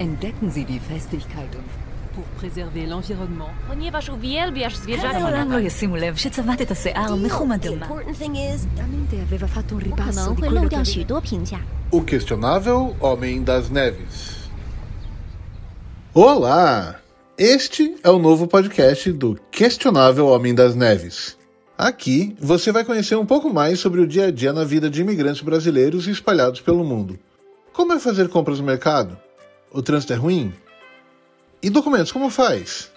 Entdecken Sie die Festigkeit und... Pour préserver l'environnement. Ponieważ uwielbiasz zwierzaki. Karol לא ישימו לב שצבעת את השיער מחום אדמה. O questionável Homem das Neves. Olá! Este é o novo podcast do Questionável Homem das Neves. Aqui você vai conhecer um pouco mais sobre o dia a dia na vida de imigrantes brasileiros espalhados pelo mundo. Como é fazer compras no mercado? O trânsito é ruim? E documentos como faz?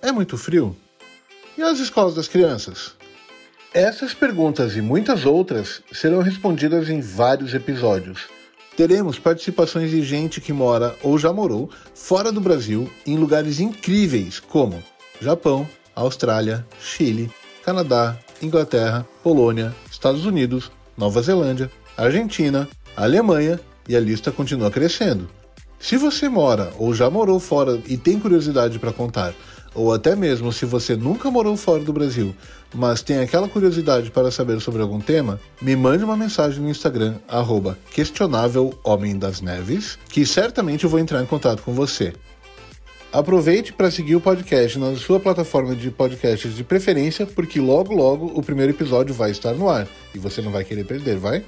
É muito frio? E as escolas das crianças? Essas perguntas e muitas outras serão respondidas em vários episódios. Teremos participações de gente que mora ou já morou fora do Brasil em lugares incríveis como Japão, Austrália, Chile, Canadá, Inglaterra, Polônia, Estados Unidos, Nova Zelândia, Argentina, Alemanha e a lista continua crescendo. Se você mora ou já morou fora e tem curiosidade para contar, ou até mesmo se você nunca morou fora do Brasil, mas tem aquela curiosidade para saber sobre algum tema, me mande uma mensagem no Instagram, arroba Neves, que certamente eu vou entrar em contato com você. Aproveite para seguir o podcast na sua plataforma de podcasts de preferência, porque logo logo o primeiro episódio vai estar no ar e você não vai querer perder, vai?